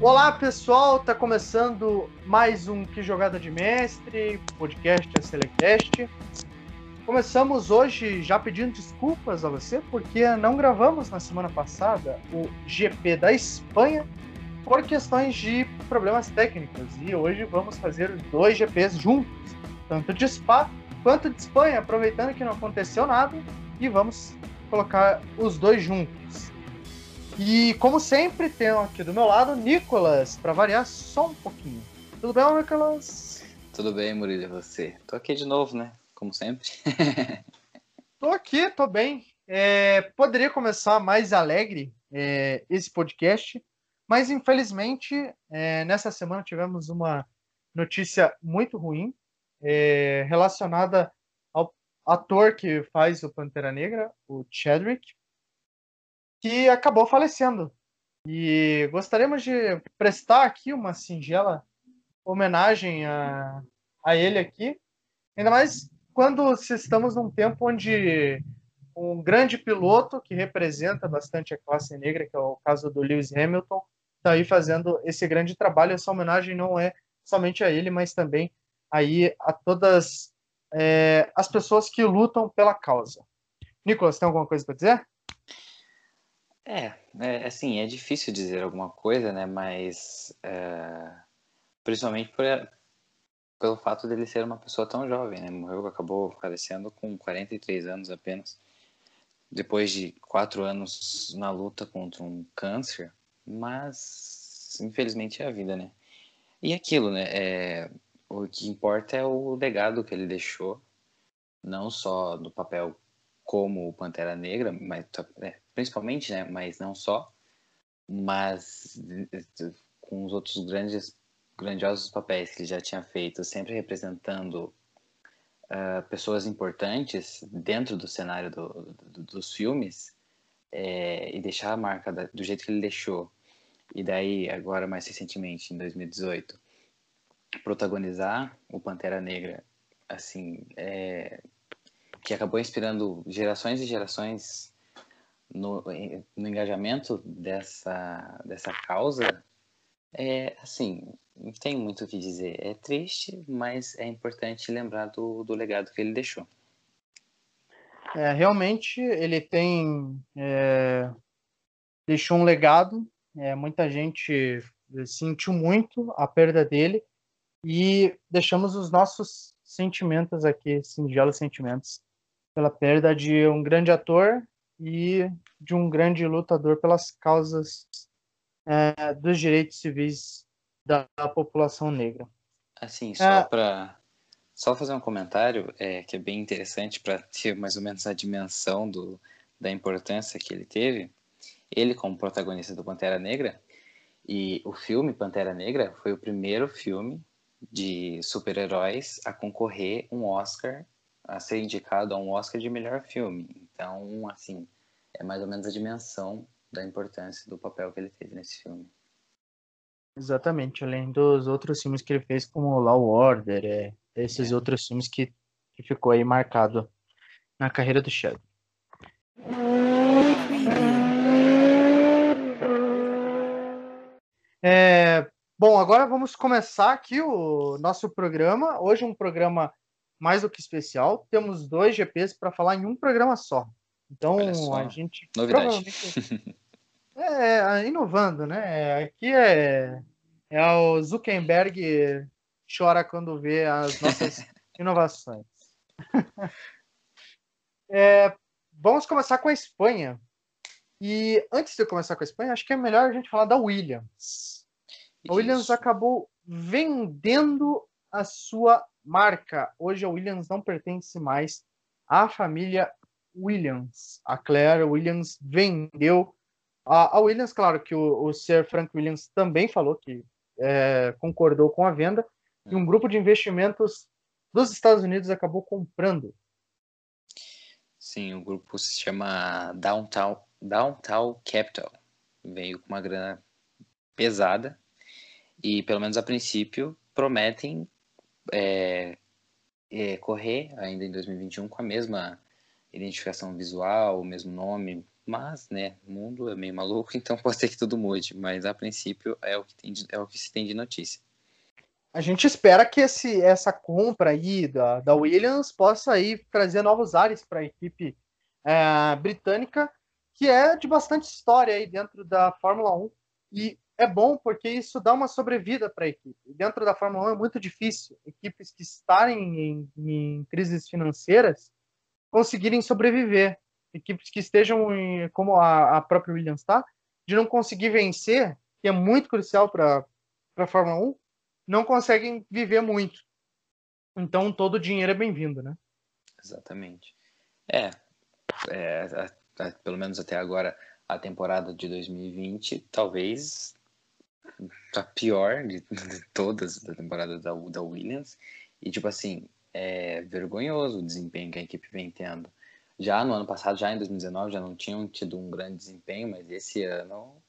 Olá pessoal, tá começando mais um Que Jogada de Mestre, podcast Selecast. Começamos hoje já pedindo desculpas a você porque não gravamos na semana passada o GP da Espanha por questões de problemas técnicos e hoje vamos fazer os dois GPs juntos, tanto de Spa quanto de Espanha, aproveitando que não aconteceu nada e vamos colocar os dois juntos. E como sempre, tenho aqui do meu lado Nicolas, para variar só um pouquinho. Tudo bem, Nicolas? Tudo bem, Murilo, e você? Tô aqui de novo, né? Como sempre. tô aqui, tô bem. É, poderia começar mais alegre é, esse podcast, mas infelizmente é, nessa semana tivemos uma notícia muito ruim é, relacionada ao ator que faz o Pantera Negra, o Chadwick que acabou falecendo. E gostaríamos de prestar aqui uma singela homenagem a, a ele aqui, ainda mais quando estamos num tempo onde um grande piloto que representa bastante a classe negra, que é o caso do Lewis Hamilton, está aí fazendo esse grande trabalho. Essa homenagem não é somente a ele, mas também aí a todas é, as pessoas que lutam pela causa. Nicolas, tem alguma coisa para dizer? É, é, assim, é difícil dizer alguma coisa, né? Mas é, principalmente por, pelo fato dele ser uma pessoa tão jovem, né? Morreu, acabou falecendo com 43 anos apenas, depois de quatro anos na luta contra um câncer, mas infelizmente é a vida, né? E aquilo, né? É, o que importa é o legado que ele deixou, não só no papel como o Pantera Negra, mas é, principalmente, né, mas não só, mas com os outros grandes, grandiosos papéis que ele já tinha feito, sempre representando uh, pessoas importantes dentro do cenário do, do, dos filmes, é, e deixar a marca da, do jeito que ele deixou. E daí, agora mais recentemente, em 2018, protagonizar o Pantera Negra, assim, é, que acabou inspirando gerações e gerações no, no engajamento dessa, dessa causa, é assim, não tem muito o que dizer. É triste, mas é importante lembrar do, do legado que ele deixou. É, realmente ele tem é, deixou um legado. É, muita gente sentiu muito a perda dele e deixamos os nossos sentimentos aqui, singelos sentimentos, pela perda de um grande ator e de um grande lutador pelas causas é, dos direitos civis da, população negra. Assim, só é... para só fazer um comentário é, que é bem interessante para ter mais ou menos a dimensão do, da importância que ele teve. Ele, como protagonista do Pantera Negra, e o filme Pantera Negra foi o primeiro filme de super-heróis a concorrer um Oscar a ser indicado a um Oscar de melhor filme. Então, assim, é mais ou menos a dimensão da importância do papel que ele teve nesse filme. Exatamente, além dos outros filmes que ele fez, como Law Order, é, esses é. outros filmes que, que ficou aí marcado na carreira do Shadow. É, bom, agora vamos começar aqui o nosso programa. Hoje um programa mais do que especial. Temos dois GPs para falar em um programa só. Então a gente Novidade. é inovando, né? Aqui é é o Zuckerberg chora quando vê as nossas inovações. é, vamos começar com a Espanha. E antes de começar com a Espanha, acho que é melhor a gente falar da Williams. A Williams acabou vendendo a sua marca. Hoje a Williams não pertence mais à família Williams. A Claire Williams vendeu. A, a Williams, claro que o, o Sir Frank Williams também falou que é, concordou com a venda. E um grupo de investimentos dos Estados Unidos acabou comprando. Sim, o grupo se chama Downtown, Downtown Capital. Veio com uma grana pesada e, pelo menos a princípio, prometem é, é, correr ainda em 2021 com a mesma identificação visual, o mesmo nome, mas, né, o mundo é meio maluco, então pode ser que tudo mude, mas a princípio é o que, tem de, é o que se tem de notícia. A gente espera que esse, essa compra aí da, da Williams possa aí trazer novos ares para a equipe é, britânica, que é de bastante história aí dentro da Fórmula 1. E é bom porque isso dá uma sobrevida para a equipe. Dentro da Fórmula 1 é muito difícil equipes que estarem em, em crises financeiras conseguirem sobreviver. Equipes que estejam, em, como a, a própria Williams está, de não conseguir vencer, que é muito crucial para a Fórmula 1, não conseguem viver muito. Então todo o dinheiro é bem-vindo, né? Exatamente. É, é a, a, pelo menos até agora, a temporada de 2020 talvez a pior de, de todas da temporada da, da Williams. E, tipo assim, é vergonhoso o desempenho que a equipe vem tendo. Já no ano passado, já em 2019, já não tinham tido um grande desempenho, mas esse ano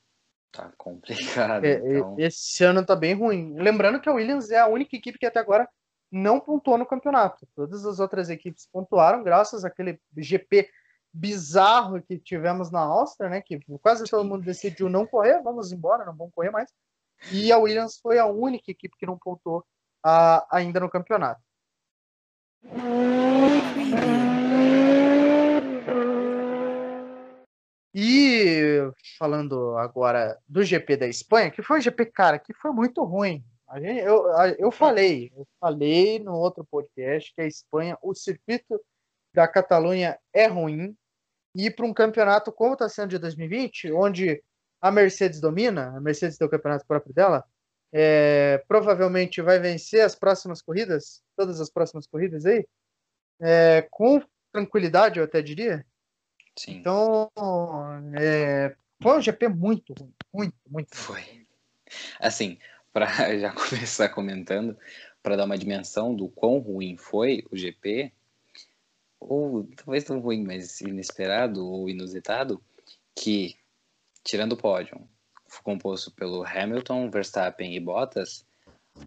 tá complicado. É, então... Esse ano tá bem ruim. Lembrando que a Williams é a única equipe que até agora não pontuou no campeonato. Todas as outras equipes pontuaram graças àquele GP bizarro que tivemos na Áustria, né? Que quase todo mundo decidiu não correr, vamos embora, não vamos correr mais. E a Williams foi a única equipe que não pontuou uh, ainda no campeonato. E falando agora do GP da Espanha, que foi um GP, cara, que foi muito ruim. Gente, eu, eu falei, eu falei no outro podcast que a Espanha, o circuito da Catalunha é ruim. E para um campeonato como está sendo de 2020, onde a Mercedes domina, a Mercedes tem o campeonato próprio dela, é, provavelmente vai vencer as próximas corridas, todas as próximas corridas aí, é, com tranquilidade, eu até diria. Sim. Então, é, foi um GP muito ruim, muito, muito. Foi. Assim, para já começar comentando, para dar uma dimensão do quão ruim foi o GP, ou talvez tão ruim, mas inesperado ou inusitado, que, tirando o pódio, composto pelo Hamilton, Verstappen e Bottas,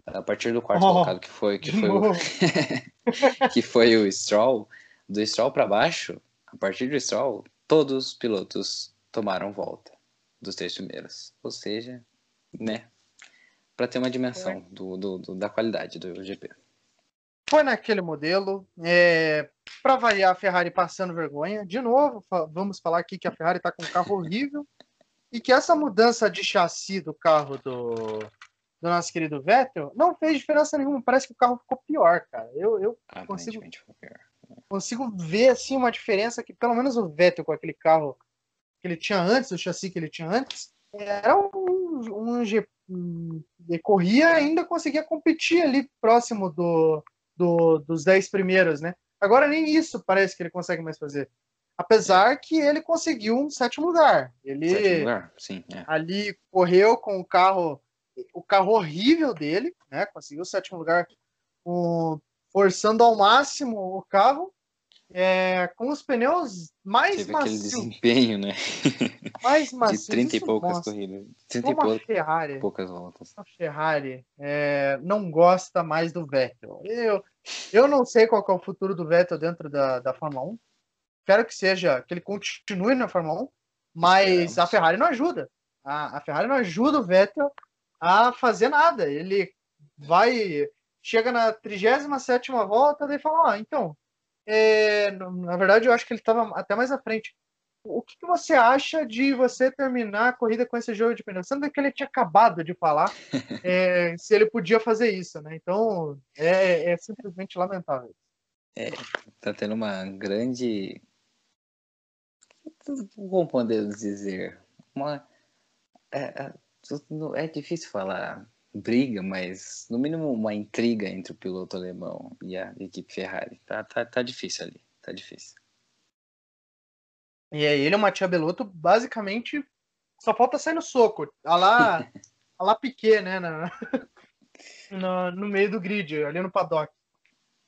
a partir do quarto oh, colocado que foi que foi o, que foi o Stroll, do Stroll para baixo, a partir do Stroll, todos os pilotos tomaram volta dos três primeiros. Ou seja, né, para ter uma dimensão do, do, do, da qualidade do GP. Foi naquele modelo. É, para variar, a Ferrari passando vergonha. De novo, vamos falar aqui que a Ferrari está com um carro horrível e que essa mudança de chassi do carro do, do nosso querido Vettel não fez diferença nenhuma. Parece que o carro ficou pior, cara. Eu, eu consigo, consigo ver assim uma diferença que pelo menos o Vettel com aquele carro que ele tinha antes, o chassi que ele tinha antes, era um, um, um, um corria ainda conseguia competir ali próximo do, do, dos 10 primeiros, né? Agora nem isso parece que ele consegue mais fazer. Apesar que ele conseguiu um sétimo lugar. Ele sétimo lugar, sim, é. ali correu com o carro, o carro horrível dele, né? Conseguiu o sétimo lugar, forçando ao máximo o carro, é, com os pneus mais Teve macios. aquele desempenho, né? Mais macios. De 30 e poucas mostra. corridas. 30 e poucas, Ferrari, poucas voltas. A Ferrari é, não gosta mais do Vettel. Eu, eu não sei qual é o futuro do Vettel dentro da, da Fórmula 1. Quero que seja, que ele continue na Fórmula 1, mas a Ferrari não ajuda. A, a Ferrari não ajuda o Vettel a fazer nada. Ele vai, chega na 37 volta e fala: ah, então, é, na verdade, eu acho que ele estava até mais à frente. O que, que, você acha de você terminar a corrida com esse jogo de pneus? Sendo que ele tinha acabado de falar é, se ele podia fazer isso, né? Então, é, é simplesmente lamentável. É, tá tendo uma grande. Como podemos dizer? Uma. É, é, é difícil falar briga, mas no mínimo uma intriga entre o piloto alemão e a equipe Ferrari. Tá, tá, tá difícil ali, tá difícil. E aí ele, o Matia Belotto, basicamente só falta sair no soco. A lá, a lá Piquet, né? Na, no, no meio do grid, ali no paddock.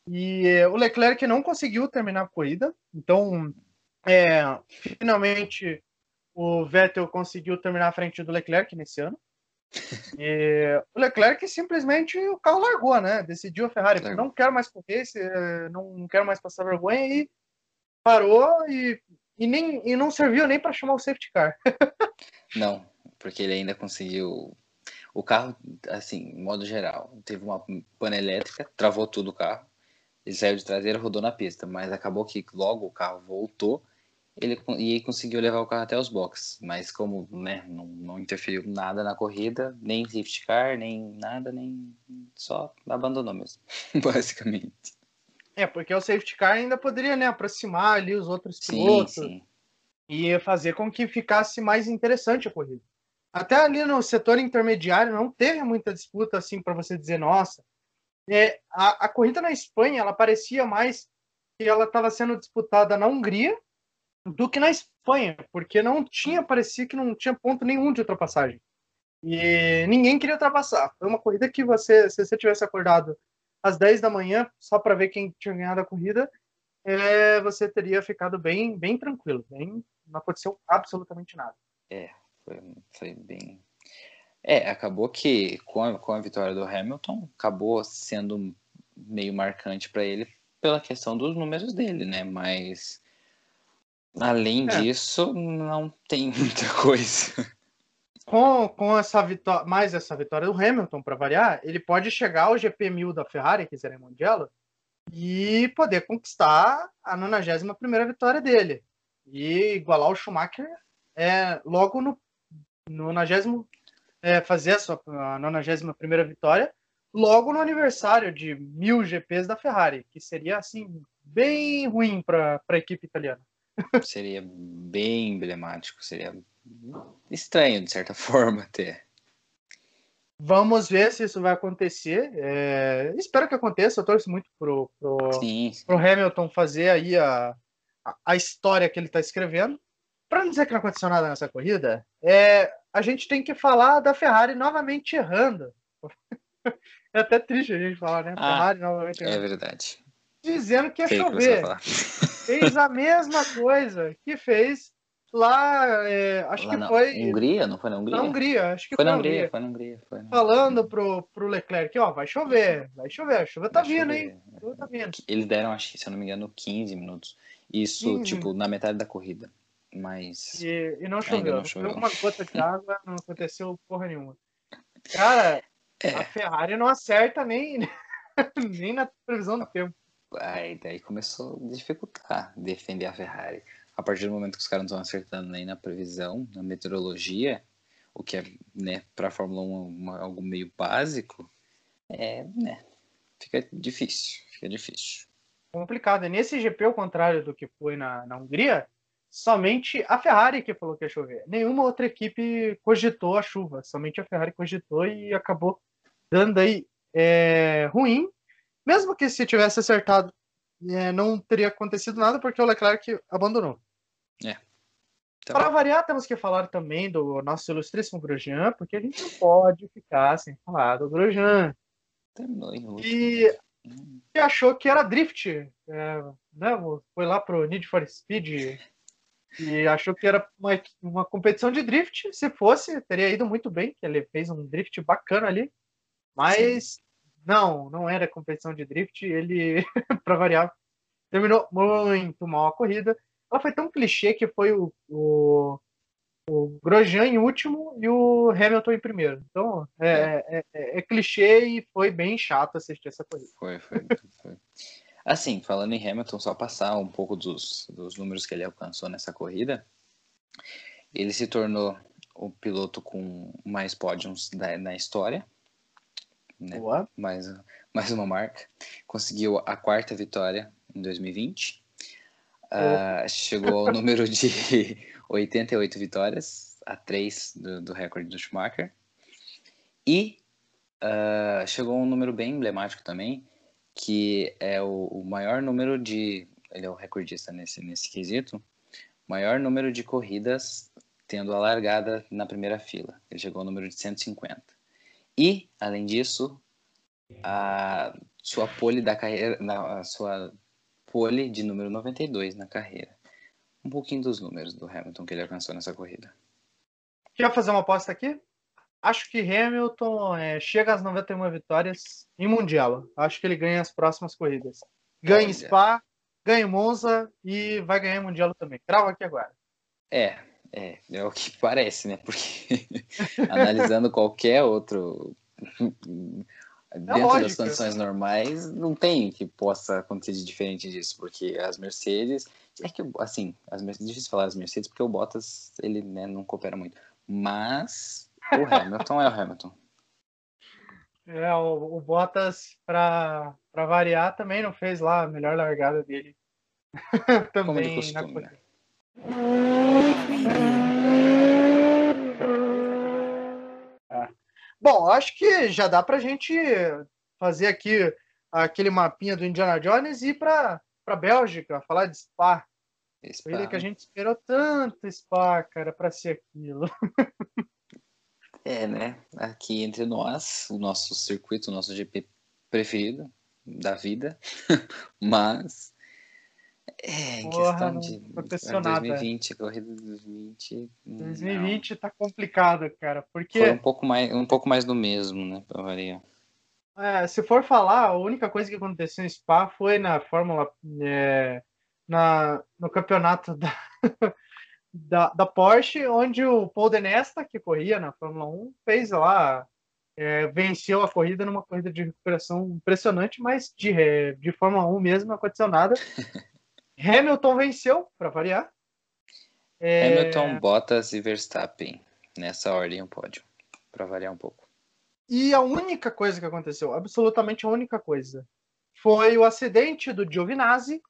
E é, o Leclerc não conseguiu terminar a corrida, então é, finalmente o Vettel conseguiu terminar à frente do Leclerc nesse ano. E o Leclerc simplesmente o carro largou, né? Decidiu a Ferrari, não quero mais correr, não quero mais passar vergonha e parou e e, nem, e não serviu nem para chamar o safety car. não, porque ele ainda conseguiu. O carro, assim, modo geral, teve uma pane elétrica, travou tudo o carro. Ele saiu de traseira, rodou na pista, mas acabou que logo o carro voltou ele e conseguiu levar o carro até os boxes, mas como né, não, não interferiu nada na corrida, nem safety car, nem nada, nem só abandonou mesmo, basicamente. É, porque o safety car ainda poderia né, aproximar ali os outros pilotos sim, sim. e fazer com que ficasse mais interessante a corrida. Até ali no setor intermediário não teve muita disputa assim para você dizer, nossa, é, a, a corrida na Espanha ela parecia mais que ela estava sendo disputada na Hungria do que na Espanha, porque não tinha, parecia que não tinha ponto nenhum de ultrapassagem. E ninguém queria ultrapassar. Foi uma corrida que você, se você tivesse acordado às 10 da manhã, só para ver quem tinha ganhado a corrida, é, você teria ficado bem, bem tranquilo. Bem, não aconteceu absolutamente nada. É, foi, foi bem. É, acabou que com a, com a vitória do Hamilton, acabou sendo meio marcante para ele pela questão dos números dele, né? Mas além é. disso, não tem muita coisa com, com essa vitória, mais essa vitória do Hamilton, para variar, ele pode chegar ao GP 1000 da Ferrari, que será Mundial, e poder conquistar a 91 vitória dele. E igualar o Schumacher é, logo no, no 90, é, fazer a sua a 91 vitória logo no aniversário de mil GPs da Ferrari, que seria assim bem ruim para a equipe italiana. Seria bem emblemático, seria estranho, de certa forma, até. Vamos ver se isso vai acontecer. É... Espero que aconteça. Eu torço muito pro, pro, sim, sim. pro Hamilton fazer aí a, a história que ele está escrevendo. Para não dizer que não aconteceu nada nessa corrida, é... a gente tem que falar da Ferrari novamente errando. é até triste a gente falar, né? Ah, Ferrari novamente é errando. É verdade. Dizendo que ia Sei chover. Que fez a mesma coisa que fez lá, é, acho lá que foi. Hungria? Não foi na Hungria? Na Hungria, acho que foi, foi na Hungria, Hungria. Foi na Hungria. Foi na... Falando pro, pro Leclerc, ó, vai chover, vai chover, a chuva tá vai vindo, chover. hein? A chuva tá vindo. Eles deram, acho que, se eu não me engano, 15 minutos. Isso, 15. tipo, na metade da corrida. Mas. E, e não choveu. Não choveu. uma gota de água, não aconteceu porra nenhuma. Cara, é. a Ferrari não acerta nem, nem na previsão do tempo. Aí daí começou a dificultar defender a Ferrari a partir do momento que os caras não estão acertando nem na previsão, na meteorologia, o que é, né, para a Fórmula 1 uma, algo meio básico, é, né, fica difícil, fica difícil. Complicado. Nesse GP, ao contrário do que foi na, na Hungria, somente a Ferrari que falou que ia chover. Nenhuma outra equipe cogitou a chuva, somente a Ferrari cogitou e acabou dando aí é, ruim. Mesmo que se tivesse acertado, é, não teria acontecido nada porque o Leclerc abandonou. É. Então... Para variar, temos que falar também do nosso ilustríssimo Grosjean, porque a gente não pode ficar sem falar do Grosjean. Terminou em e, e achou que era drift. É, né? Foi lá pro Need for Speed e achou que era uma, uma competição de drift. Se fosse, teria ido muito bem, que ele fez um drift bacana ali. Mas Sim. não, não era competição de drift. Ele, para variar, terminou muito mal a corrida ela foi tão clichê que foi o, o, o Grosjean em último e o Hamilton em primeiro. Então, é, é. é, é clichê e foi bem chato assistir essa corrida. Foi, foi, foi. Assim, falando em Hamilton, só passar um pouco dos, dos números que ele alcançou nessa corrida. Ele se tornou o piloto com mais pódios da, na história. Né? Mais, mais uma marca. Conseguiu a quarta vitória em 2020 Uh, chegou ao número de 88 vitórias, a 3 do, do recorde do Schumacher. E uh, chegou a um número bem emblemático também, que é o, o, maior número de. Ele é o recordista nesse, nesse quesito. Maior número de corridas tendo a largada na primeira fila. Ele chegou ao número de 150. E, além disso, a sua pole da carreira, a sua pole de número 92 na carreira. Um pouquinho dos números do Hamilton que ele alcançou nessa corrida. Quer fazer uma aposta aqui? Acho que Hamilton é, chega às 91 vitórias em Mundial. Acho que ele ganha as próximas corridas. Ganha Olha. Spa, ganha Monza e vai ganhar Mundial também. Cravo aqui agora. É, é, é o que parece, né? Porque analisando qualquer outro dentro lógico. das condições normais, não tem que possa acontecer de diferente disso, porque as Mercedes, é que assim, as Mercedes, difícil falar as Mercedes porque o Bottas ele né, não coopera muito, mas o Hamilton é o Hamilton. É, o, o Bottas, para variar, também não fez lá a melhor largada dele. também Como de costume, na... né? Bom, acho que já dá para a gente fazer aqui aquele mapinha do Indiana Jones e ir para a Bélgica, falar de Spa. Spa. Corrida que a gente esperou tanto Spa, cara, para ser aquilo. É, né? Aqui entre nós, o nosso circuito, o nosso GP preferido da vida, mas é, em Porra, questão de 2020, corrida de 2020. 2020 não. tá complicado, cara, porque foi um pouco mais, um pouco mais do mesmo, né, para variar. É, se for falar, a única coisa que aconteceu em Spa foi na Fórmula é, na, no campeonato da, da, da, Porsche, onde o Paul Denesta, que corria na Fórmula 1, fez lá, é, venceu a corrida numa corrida de recuperação impressionante, mas de, é, de Fórmula 1 mesmo não aconteceu nada. Hamilton venceu, para variar. É... Hamilton, Bottas e Verstappen. Nessa ordem o pódio, para variar um pouco. E a única coisa que aconteceu, absolutamente a única coisa, foi o acidente do Giovinazzi,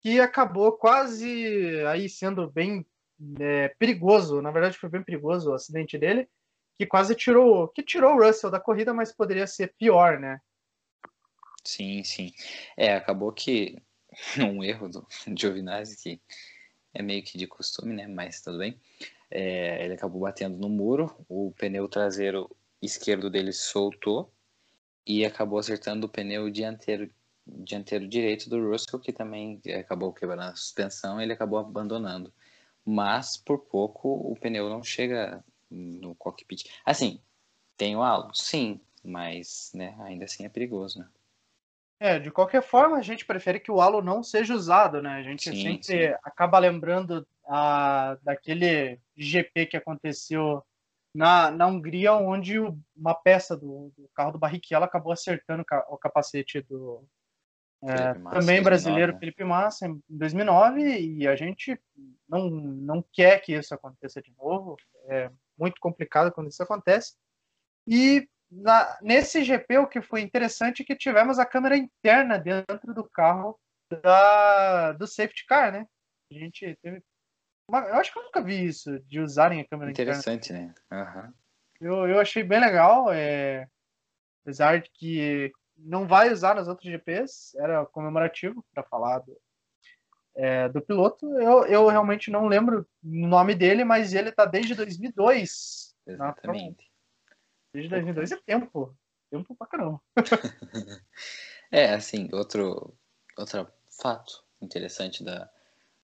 que acabou quase aí sendo bem é, perigoso. Na verdade, foi bem perigoso o acidente dele, que quase tirou, que tirou o Russell da corrida, mas poderia ser pior, né? Sim, sim. É, acabou que um erro do Giovinazzi, que é meio que de costume, né? Mas tudo bem. É, ele acabou batendo no muro, o pneu traseiro esquerdo dele soltou e acabou acertando o pneu dianteiro, dianteiro direito do Russell, que também acabou quebrando a suspensão ele acabou abandonando. Mas por pouco o pneu não chega no cockpit. Assim, tem o halo, sim, mas né, ainda assim é perigoso, né? É, de qualquer forma, a gente prefere que o halo não seja usado, né? A gente sim, sempre sim. acaba lembrando a, daquele GP que aconteceu na, na Hungria, onde uma peça do, do carro do Barrichello acabou acertando o capacete do é, Massa, também brasileiro 2009, né? Felipe Massa em 2009 e a gente não, não quer que isso aconteça de novo. É muito complicado quando isso acontece. E na, nesse GP, o que foi interessante é que tivemos a câmera interna dentro do carro da, do safety car, né? A gente teve. Uma, eu acho que eu nunca vi isso, de usarem a câmera Interessante, interna. né? Uhum. Eu, eu achei bem legal, é, apesar de que não vai usar nas outras GPs, era comemorativo para falar do, é, do piloto. Eu, eu realmente não lembro o nome dele, mas ele está desde 2002. Exatamente. Desde 2002 é tempo. Tempo pra caramba. é, assim, outro, outro fato interessante da,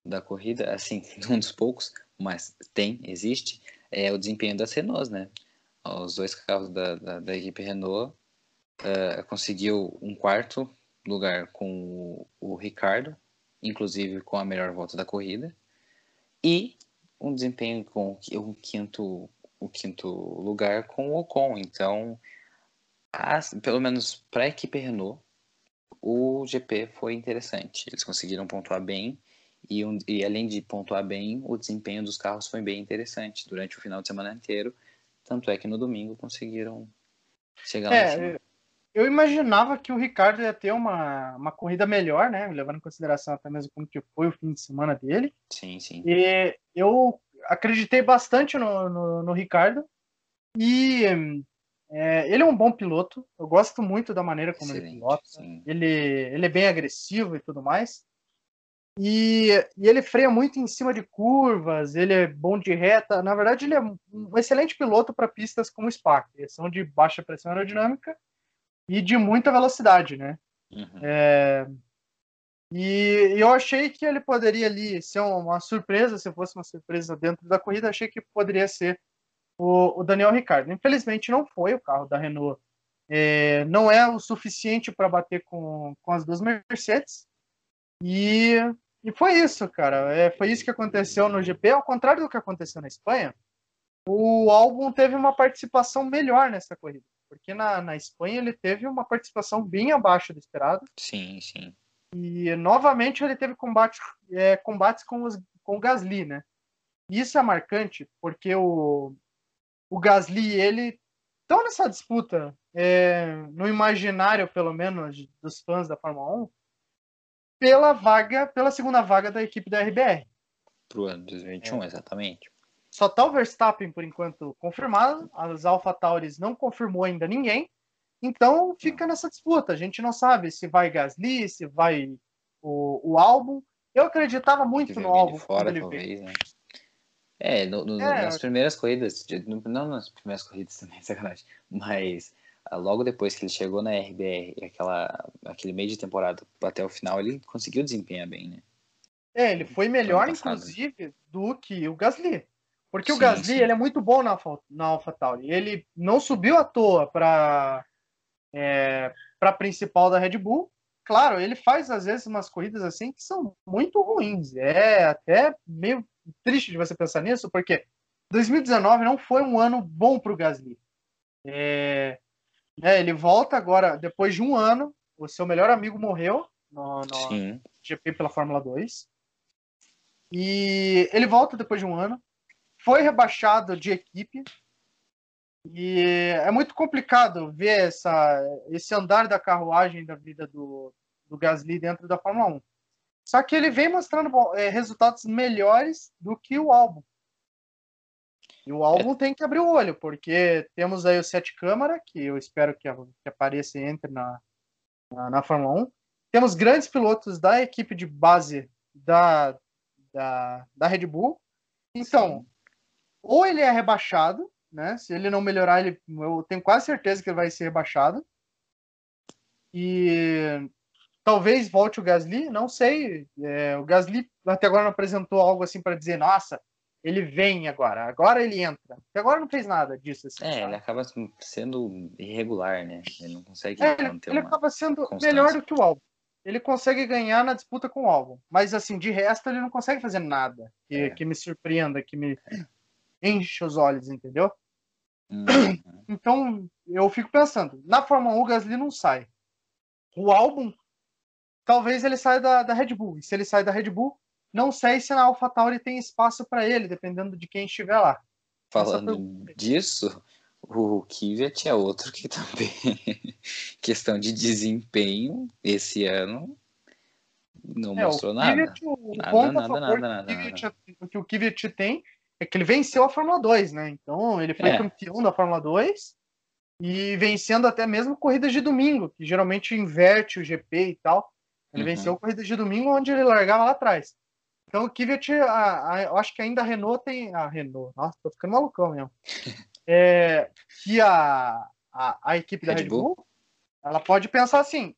da corrida, assim, um dos poucos, mas tem, existe, é o desempenho das Renault, né? Os dois carros da, da, da equipe Renault uh, conseguiu um quarto lugar com o, o Ricardo, inclusive com a melhor volta da corrida, e um desempenho com o quinto o quinto lugar com o Ocon. Então, as, pelo menos para a equipe Renault, o GP foi interessante. Eles conseguiram pontuar bem e, um, e, além de pontuar bem, o desempenho dos carros foi bem interessante durante o final de semana inteiro. Tanto é que no domingo conseguiram chegar é, lá em Eu imaginava que o Ricardo ia ter uma, uma corrida melhor, né? Levando em consideração até mesmo como que foi o fim de semana dele. Sim, sim. E eu acreditei bastante no, no, no Ricardo. E é, ele é um bom piloto. Eu gosto muito da maneira como Excelente, ele pilota. Ele, ele é bem agressivo e tudo mais. E, e, ele freia muito em cima de curvas, ele é bom de reta. Na verdade, ele é um excelente piloto para pistas como Spa, que são de baixa pressão aerodinâmica e de muita velocidade, né? Uhum. É, e eu achei que ele poderia ali ser uma surpresa, se fosse uma surpresa dentro da corrida, achei que poderia ser o, o Daniel Ricciardo. Infelizmente não foi, o carro da Renault é, não é o suficiente para bater com, com as duas Mercedes. E, e foi isso, cara. É, foi isso que aconteceu no GP. Ao contrário do que aconteceu na Espanha, o álbum teve uma participação melhor nessa corrida. Porque na, na Espanha ele teve uma participação bem abaixo do esperado. Sim, sim. E novamente ele teve combate, é, combates com, os, com o Gasly, né? Isso é marcante porque o, o Gasly ele estão nessa disputa é, no imaginário, pelo menos, dos fãs da Fórmula 1, pela vaga, pela segunda vaga da equipe da RBR. Para o ano 2021, é. exatamente. Só tá o Verstappen, por enquanto, confirmado. As AlphaTauris não confirmou ainda ninguém. Então fica nessa disputa. A gente não sabe se vai Gasly, se vai o, o álbum. Eu acreditava muito no álbum. Fora, talvez, né? É, no, no, é, nas primeiras corridas, não nas primeiras corridas também, sacanagem, mas ah, logo depois que ele chegou na RBR, aquela, aquele meio de temporada até o final, ele conseguiu desempenhar bem, né? É, ele foi melhor, inclusive, do que o Gasly. Porque sim, o Gasly, sim. ele é muito bom na, na AlphaTauri. Ele não subiu à toa para é, para principal da Red Bull. Claro, ele faz às vezes umas corridas assim que são muito ruins. É até meio triste de você pensar nisso, porque 2019 não foi um ano bom para o Gasly. É, é, ele volta agora, depois de um ano, o seu melhor amigo morreu no, no GP pela Fórmula 2. E ele volta depois de um ano, foi rebaixado de equipe, e é muito complicado ver essa, esse andar da carruagem da vida do, do Gasly dentro da Fórmula 1. Só que ele vem mostrando é, resultados melhores do que o álbum. E o álbum é. tem que abrir o olho, porque temos aí o Sete Câmara, que eu espero que, que apareça e entre na, na, na, Fórmula 1. Temos grandes pilotos da equipe de base da, da, da Red Bull. Então, Sim. ou ele é rebaixado, né? Se ele não melhorar, ele, eu tenho quase certeza que ele vai ser rebaixado. E talvez volte o Gasly, não sei. É, o Gasly até agora não apresentou algo assim para dizer, nossa, ele vem agora, agora ele entra. Até agora não fez nada disso. Assim, é, sabe? ele acaba sendo irregular, né? Ele não consegue é, manter Ele acaba sendo constância. melhor do que o Albon. Ele consegue ganhar na disputa com o Albon, mas assim, de resto ele não consegue fazer nada que, é. que me surpreenda, que me enche os olhos, entendeu? Uhum. Então, eu fico pensando, na Fórmula 1 o Gasly não sai. O álbum, talvez ele saia da, da Red Bull. E se ele sai da Red Bull, não sei se na AlphaTauri tem espaço para ele, dependendo de quem estiver lá. Falando disso, o Kvyat é outro que também, questão de desempenho, esse ano não é, mostrou nada. Kvyat, o nada, nada, nada, nada, nada. que o Kvyat tem é que ele venceu a Fórmula 2, né? Então ele foi é. campeão da Fórmula 2 e vencendo até mesmo corridas de domingo, que geralmente inverte o GP e tal. Ele uhum. venceu corridas de domingo onde ele largava lá atrás. Então o Kvyat, eu acho que ainda a Renault tem. A Renault, nossa, tô ficando malucão mesmo. É, que a, a, a equipe da Red, Red Bull, Bull, ela pode pensar assim: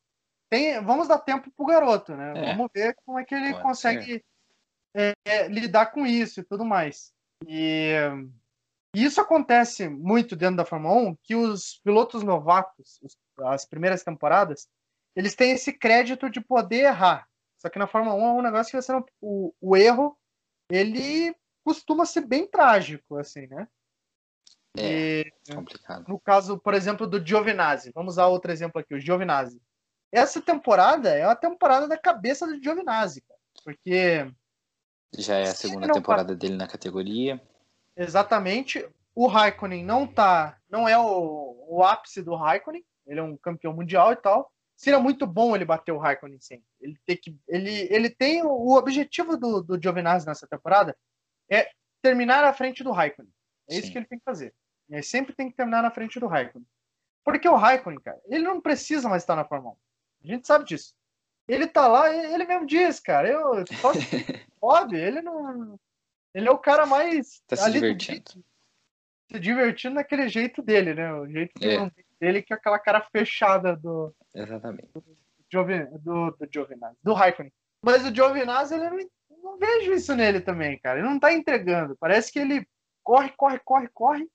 tem, vamos dar tempo pro garoto, né? É. Vamos ver como é que ele pode consegue é, lidar com isso e tudo mais. E, e isso acontece muito dentro da Fórmula 1, que os pilotos novatos, as primeiras temporadas, eles têm esse crédito de poder errar. Só que na Fórmula 1 é um negócio que você não, o, o erro ele costuma ser bem trágico, assim, né? É, e, complicado. No caso, por exemplo, do Giovinazzi. Vamos usar outro exemplo aqui, o Giovinazzi. Essa temporada é a temporada da cabeça do Giovinazzi, cara, porque já é a segunda temporada dele na categoria. Exatamente. O Raikkonen não tá, não é o, o ápice do Raikkonen. Ele é um campeão mundial e tal. Seria muito bom ele bater o Raikkonen sempre. Ele tem que, ele, ele tem o objetivo do, do Giovinazzi nessa temporada é terminar à frente do Raikkonen. É Sim. isso que ele tem que fazer. Ele sempre tem que terminar na frente do Raikkonen. Porque o Raikkonen, cara, ele não precisa mais estar na Fórmula 1. A gente sabe disso. Ele tá lá, ele mesmo diz, cara, eu só hobby, ele não. Ele é o cara mais. Tá se divertindo. Se divertindo naquele jeito dele, né? O jeito é. dele, que é aquela cara fechada do. Exatamente. Do, do, do Giovinazzi, do Raikkonen. Mas o Giovinazzi, ele não, não vejo isso nele também, cara. Ele não tá entregando. Parece que ele corre, corre, corre, corre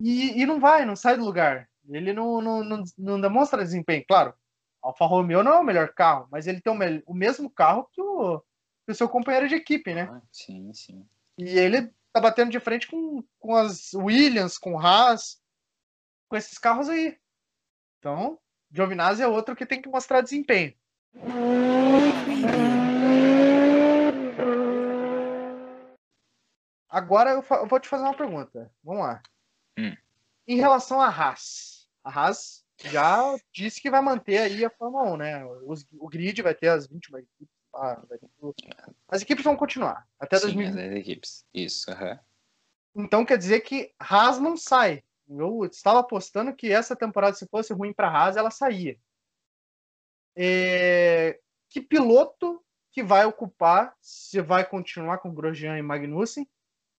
e, e não vai, não sai do lugar. Ele não, não, não, não demonstra desempenho. Claro, Alfa Romeo não é o melhor carro, mas ele tem o, o mesmo carro que o, que o, seu companheiro de equipe, né? Ah, sim, sim. E ele tá batendo de frente com, com as Williams, com Haas, com esses carros aí. Então, Giovinazzi é outro que tem que mostrar desempenho. Agora eu, eu, vou te fazer uma pergunta. Vamos lá. Hum. Em relação à Haas, a Haas já disse que vai manter aí a Fórmula 1, né? Os, o grid vai ter as 21 equipes. Ah, as equipes vão continuar até Sim, 2020. as equipes. Isso, uhum. Então quer dizer que Haas não sai. Eu estava apostando que essa temporada, se fosse ruim para Haas, ela saía. É... Que piloto que vai ocupar, se vai continuar com Grosjean e Magnussen,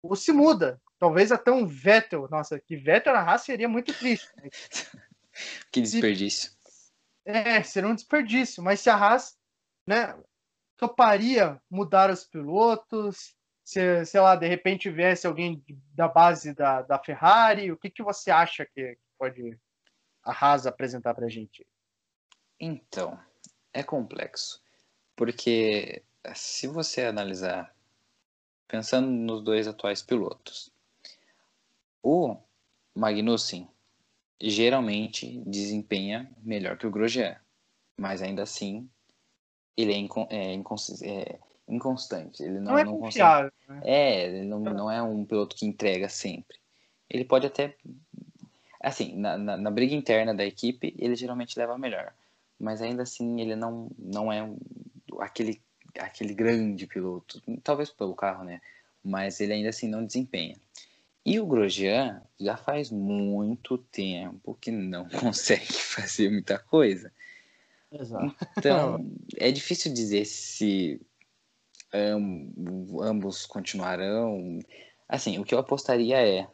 ou se muda? Talvez até um Vettel. Nossa, que Vettel na Haas seria muito triste. Né? que desperdício. É, seria um desperdício. Mas se a Haas, né, toparia mudar os pilotos, se, sei lá, de repente viesse alguém da base da, da Ferrari, o que, que você acha que pode a Haas apresentar para a gente? Então, é complexo, porque se você analisar, pensando nos dois atuais pilotos, o Magnussen geralmente desempenha melhor que o Grosjean, mas ainda assim ele é, incon é, é inconstante. Ele não, não é não confiável. Né? É, ele não, não é um piloto que entrega sempre. Ele pode até. Assim, na, na, na, briga interna da equipe, ele geralmente leva melhor. Mas ainda assim, ele não, não é aquele, aquele grande piloto. Talvez pelo carro, né? Mas ele ainda assim não desempenha. E o Grosjean já faz muito tempo que não consegue fazer muita coisa. Exato. Então, é difícil dizer se ambos continuarão. Assim, o que eu apostaria é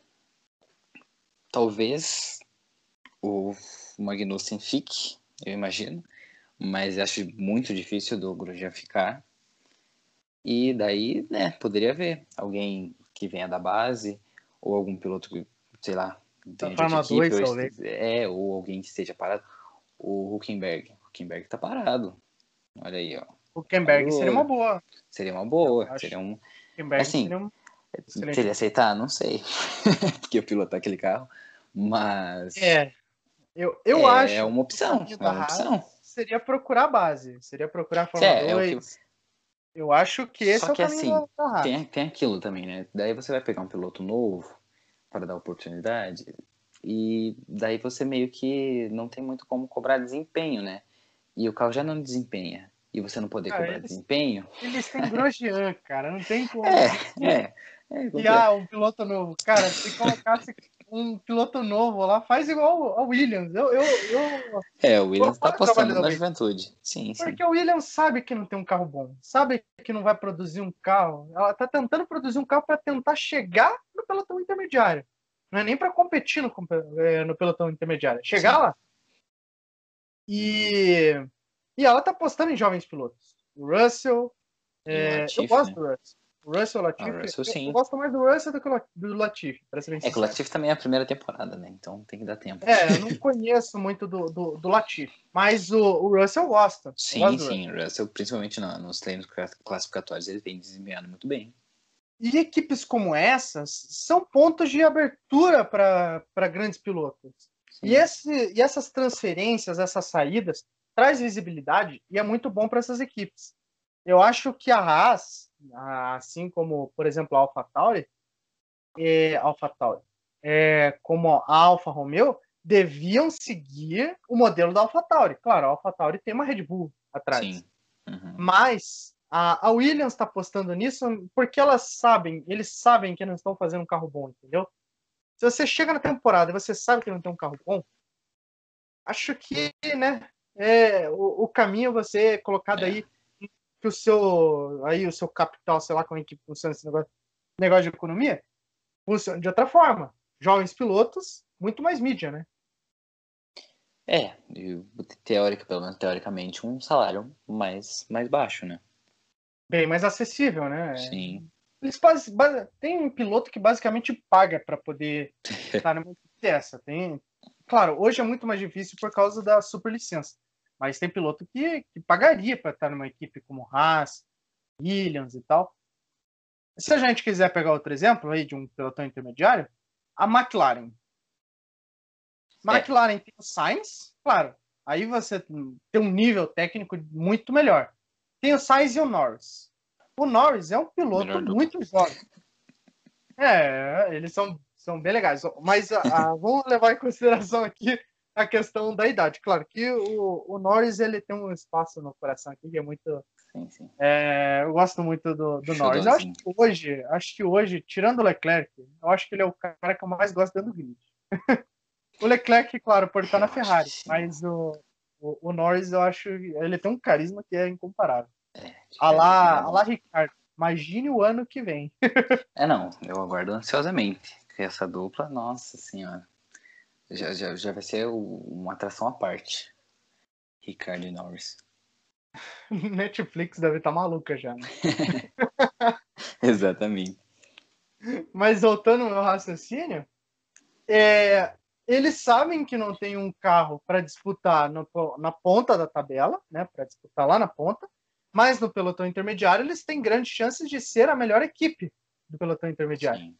talvez o Magnussen fique, eu imagino, mas acho muito difícil do Grosjean ficar. E daí, né, poderia ver alguém que venha da base ou algum piloto que, sei lá, da Fórmula 2, talvez. É, ou alguém que esteja parado. O Huckenberg. O Huckenberg tá parado. Olha aí, ó. Huckenberg seria uma boa. Seria uma boa. Seria um. Huckenberg assim, seria um. Se ele aceitar, não sei. Porque eu pilotar aquele carro. Mas. É. Eu, eu é, acho. É uma opção. É uma opção. Seria procurar a base. Seria procurar a Fórmula é, 2. É que... Eu acho que esse Só é o que assim, da tem, tem aquilo também, né? Daí você vai pegar um piloto novo para dar oportunidade. E daí você meio que não tem muito como cobrar desempenho, né? E o carro já não desempenha e você não poder cobrar eles, desempenho. Eles têm Grosjean, cara, não tem como. É, é. é e ah, um piloto novo. Cara, se colocasse um piloto novo lá, faz igual ao Williams. Eu, eu, eu... É, o Williams tá apostando na juventude. Sim, Porque sim. o Williams sabe que não tem um carro bom, sabe que não vai produzir um carro. Ela tá tentando produzir um carro para tentar chegar no pelotão intermediário. Não é nem para competir no, é, no pelotão intermediário. Chegar sim. lá. E e ela tá apostando em jovens pilotos. O Russell. É, Latifi, eu gosto né? do Russell. O Russell Latifi. Ah, Russell, sim. Eu, gosto mais do Russell do que do Latifi. É que o Latifi também é a primeira temporada, né? Então tem que dar tempo. É, eu não conheço muito do, do, do Latifi. Mas o, o Russell gosta. Sim, gosto sim. O Russell, principalmente no, nos treinos classificatórios, ele vem desempenhando muito bem. E equipes como essas são pontos de abertura para grandes pilotos. E, esse, e essas transferências, essas saídas, traz visibilidade e é muito bom para essas equipes. Eu acho que a Haas, assim como, por exemplo, a AlphaTauri, é, AlphaTauri é, como a Alfa Romeo, deviam seguir o modelo da AlphaTauri. Claro, a AlphaTauri tem uma Red Bull atrás. Uhum. Mas a, a Williams está apostando nisso porque elas sabem, eles sabem que não estão fazendo um carro bom, entendeu? Se você chega na temporada e você sabe que não tem um carro bom, acho que, né, é, o, o caminho é você colocar daí é. Que o seu aí o seu capital, sei lá como é que funciona esse negócio, negócio de economia, funciona de outra forma. Jovens pilotos, muito mais mídia, né? É, teórica, pelo menos teoricamente, um salário mais, mais baixo, né? Bem mais acessível, né? Sim. Eles tem um piloto que basicamente paga para poder estar numa dessa. Tem, claro, hoje é muito mais difícil por causa da superlicença. Mas tem piloto que, que pagaria para estar numa equipe como Haas, Williams e tal. Se a gente quiser pegar outro exemplo aí de um pelotão intermediário, a McLaren. É. McLaren tem o Sainz, claro. Aí você tem um nível técnico muito melhor. Tem o Sainz e o Norris. O Norris é um piloto muito jovem. É, eles são, são bem legais. Mas a, a, vamos levar em consideração aqui a questão da idade. Claro que o, o Norris ele tem um espaço no coração aqui que é muito. Sim, sim. É, eu gosto muito do, do Norris. Eu acho que hoje, acho que hoje, tirando o Leclerc, eu acho que ele é o cara que eu mais gosto dentro do grid. o Leclerc, claro, por estar na Ferrari, mas o, o, o, Norris eu acho ele tem um carisma que é incomparável. É, a lá, a lá Ricardo. Imagine o ano que vem. é, não, eu aguardo ansiosamente. Essa dupla, nossa senhora. Já, já, já vai ser uma atração à parte. Ricardo Norris. Netflix deve estar tá maluca já. Né? Exatamente. Mas voltando ao meu raciocínio, é, eles sabem que não tem um carro para disputar no, na ponta da tabela, né? Para disputar lá na ponta. Mas no pelotão intermediário, eles têm grandes chances de ser a melhor equipe do pelotão intermediário. Sim.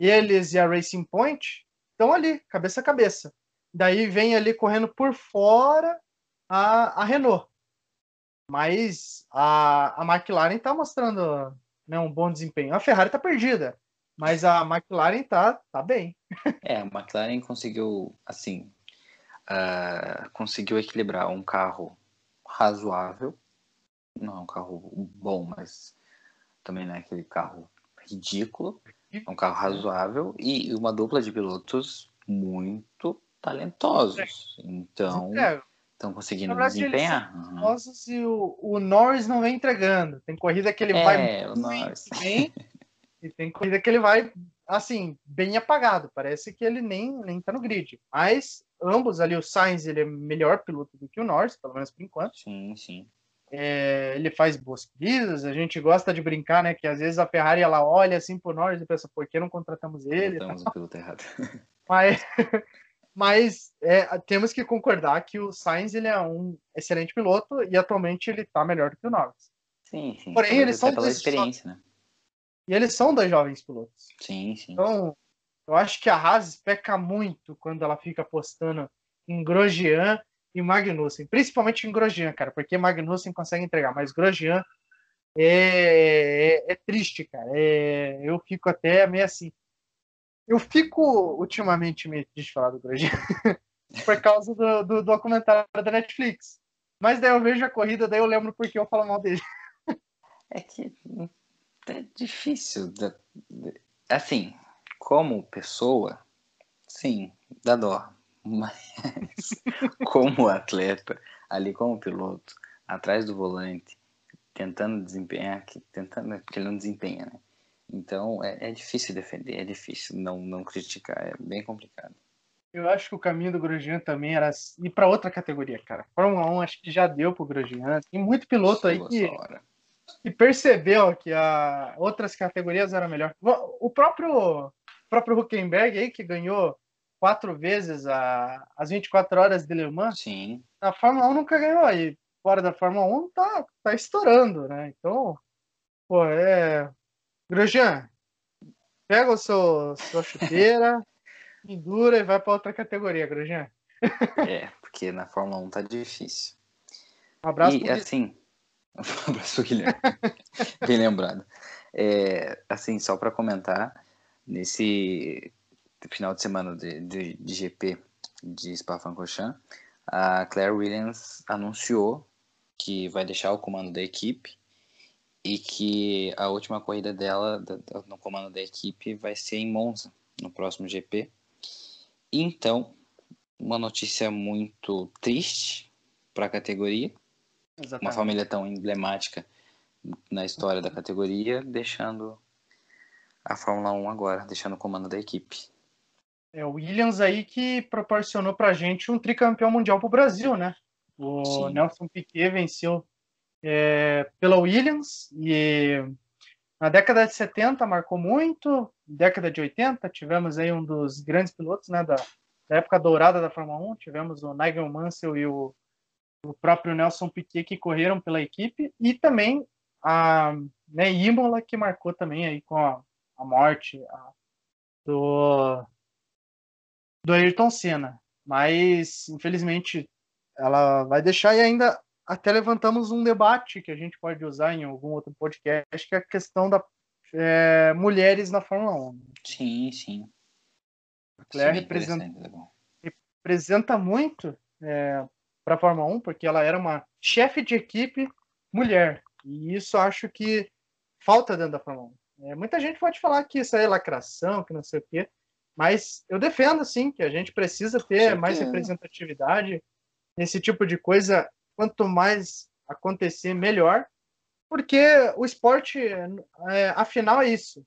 Eles e a Racing Point estão ali, cabeça a cabeça. Daí vem ali correndo por fora a, a Renault. Mas a, a McLaren está mostrando né, um bom desempenho. A Ferrari está perdida, mas a McLaren está tá bem. É, a McLaren conseguiu, assim, uh, conseguiu equilibrar um carro razoável não é um carro bom, mas também não é aquele carro ridículo. É um carro razoável e uma dupla de pilotos muito talentosos. Então, estão conseguindo desempenhar. Uhum. E o, o Norris não vem entregando. Tem corrida que ele é, vai bem e tem corrida que ele vai assim, bem apagado. Parece que ele nem, nem tá no grid. Mas ambos ali, o Sainz ele é melhor piloto do que o Norris, pelo menos por enquanto. Sim, sim. É, ele faz boas corridas, a gente gosta de brincar, né? Que às vezes a Ferrari ela olha assim por nós e pensa, por que não contratamos ele? No piloto errado. Mas, mas é, temos que concordar que o Sainz ele é um excelente piloto e atualmente ele está melhor do que o Norris. Sim, sim. Porém, eles são pela experiência, né? E eles são dois jovens pilotos. Sim, sim. Então, eu acho que a Haas peca muito quando ela fica apostando em Grosjean e Magnussen, principalmente em Grosjean, cara, porque Magnussen consegue entregar, mas Grosjean é, é, é triste, cara. É, eu fico até meio assim. Eu fico ultimamente meio de falar do Grosjean por causa do, do, documentário da Netflix. Mas daí eu vejo a corrida, daí eu lembro porque eu falo mal dele. É que é difícil. Assim, como pessoa, sim, dá dó. Mas como atleta, ali como piloto, atrás do volante, tentando desempenhar, tentando, que ele não desempenha, né? Então é, é difícil defender, é difícil não, não criticar, é bem complicado. Eu acho que o caminho do Grosjean também era ir para outra categoria, cara. Fórmula 1 acho que já deu pro Grosjean. Tem muito piloto aí que, que percebeu que a outras categorias eram melhor. O próprio, o próprio Huckenberg aí que ganhou quatro vezes a, as 24 horas de Le Mans. Sim. A Fórmula 1 nunca ganhou aí. Fora da Fórmula 1 tá, tá estourando, né? Então, pô, é. Grosjean, pega o seu, sua chuteira, pendura e vai para outra categoria, Grosjean. é, porque na Fórmula 1 tá difícil. Um abraço e, assim, um abraço Guilherme. Bem lembrado. É, assim, só para comentar, nesse final de semana de, de, de GP de Spa-Francorchamps, a Claire Williams anunciou que vai deixar o comando da equipe e que a última corrida dela no comando da equipe vai ser em Monza, no próximo GP. Então, uma notícia muito triste para a categoria. Exatamente. Uma família tão emblemática na história da categoria, deixando a Fórmula 1 agora, deixando o comando da equipe. É o Williams aí que proporcionou para a gente um tricampeão mundial para o Brasil, né? O Sim. Nelson Piquet venceu é, pela Williams e na década de 70 marcou muito, década de 80 tivemos aí um dos grandes pilotos, né, da, da época dourada da Fórmula 1, tivemos o Nigel Mansell e o o próprio Nelson Piquet que correram pela equipe e também a né, Imola que marcou também aí com a, a morte a, do do Ayrton Senna. Mas infelizmente ela vai deixar e ainda até levantamos um debate que a gente pode usar em algum outro podcast, que é a questão da é, mulheres na Fórmula 1. Sim, sim. Claire representa, representa muito é, para a Fórmula 1, porque ela era uma chefe de equipe mulher. E isso acho que falta dentro da Fórmula 1. É, muita gente pode falar que isso é lacração, que não sei o quê, mas eu defendo, sim, que a gente precisa ter mais representatividade nesse tipo de coisa. Quanto mais acontecer, melhor. Porque o esporte, é, afinal, é isso.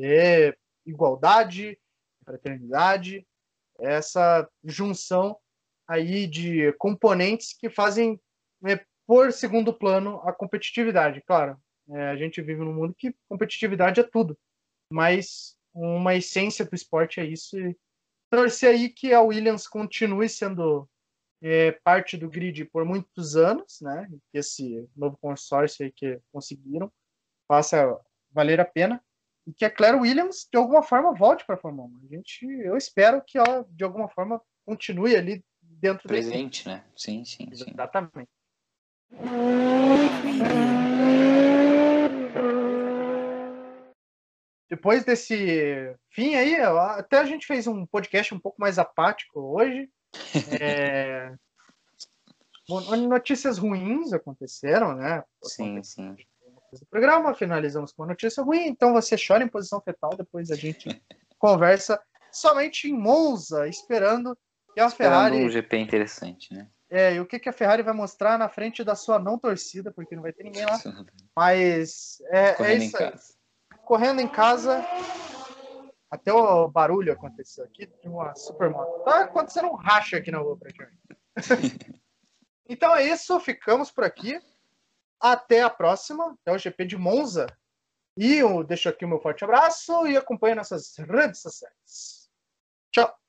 É igualdade, fraternidade, essa junção aí de componentes que fazem é, por segundo plano a competitividade. Claro, é, a gente vive num mundo que competitividade é tudo, mas uma essência do esporte é isso. E torcer aí que a Williams continue sendo é, parte do grid por muitos anos, né? Que esse novo consórcio aí que conseguiram faça valer a pena e que a Claire Williams de alguma forma volte para a Fórmula 1. A gente, eu espero que ela de alguma forma continue ali dentro presente, né? Sim, sim, sim. Exatamente. Depois desse fim aí, até a gente fez um podcast um pouco mais apático hoje. É... Notícias ruins aconteceram, né? Sim, sim. Do programa, finalizamos com uma notícia ruim, então você chora em posição fetal, depois a gente conversa somente em Monza, esperando que a esperando Ferrari. um GP interessante, né? É, e o que, que a Ferrari vai mostrar na frente da sua não torcida, porque não vai ter ninguém lá. Mas é, é isso aí. Correndo em casa, até o barulho aconteceu aqui de uma supermoto. Tá acontecendo um racha aqui na rua praticamente. então é isso, ficamos por aqui. Até a próxima, até o GP de Monza. E eu deixo aqui o meu forte abraço e acompanhe nossas redes sociais. Tchau!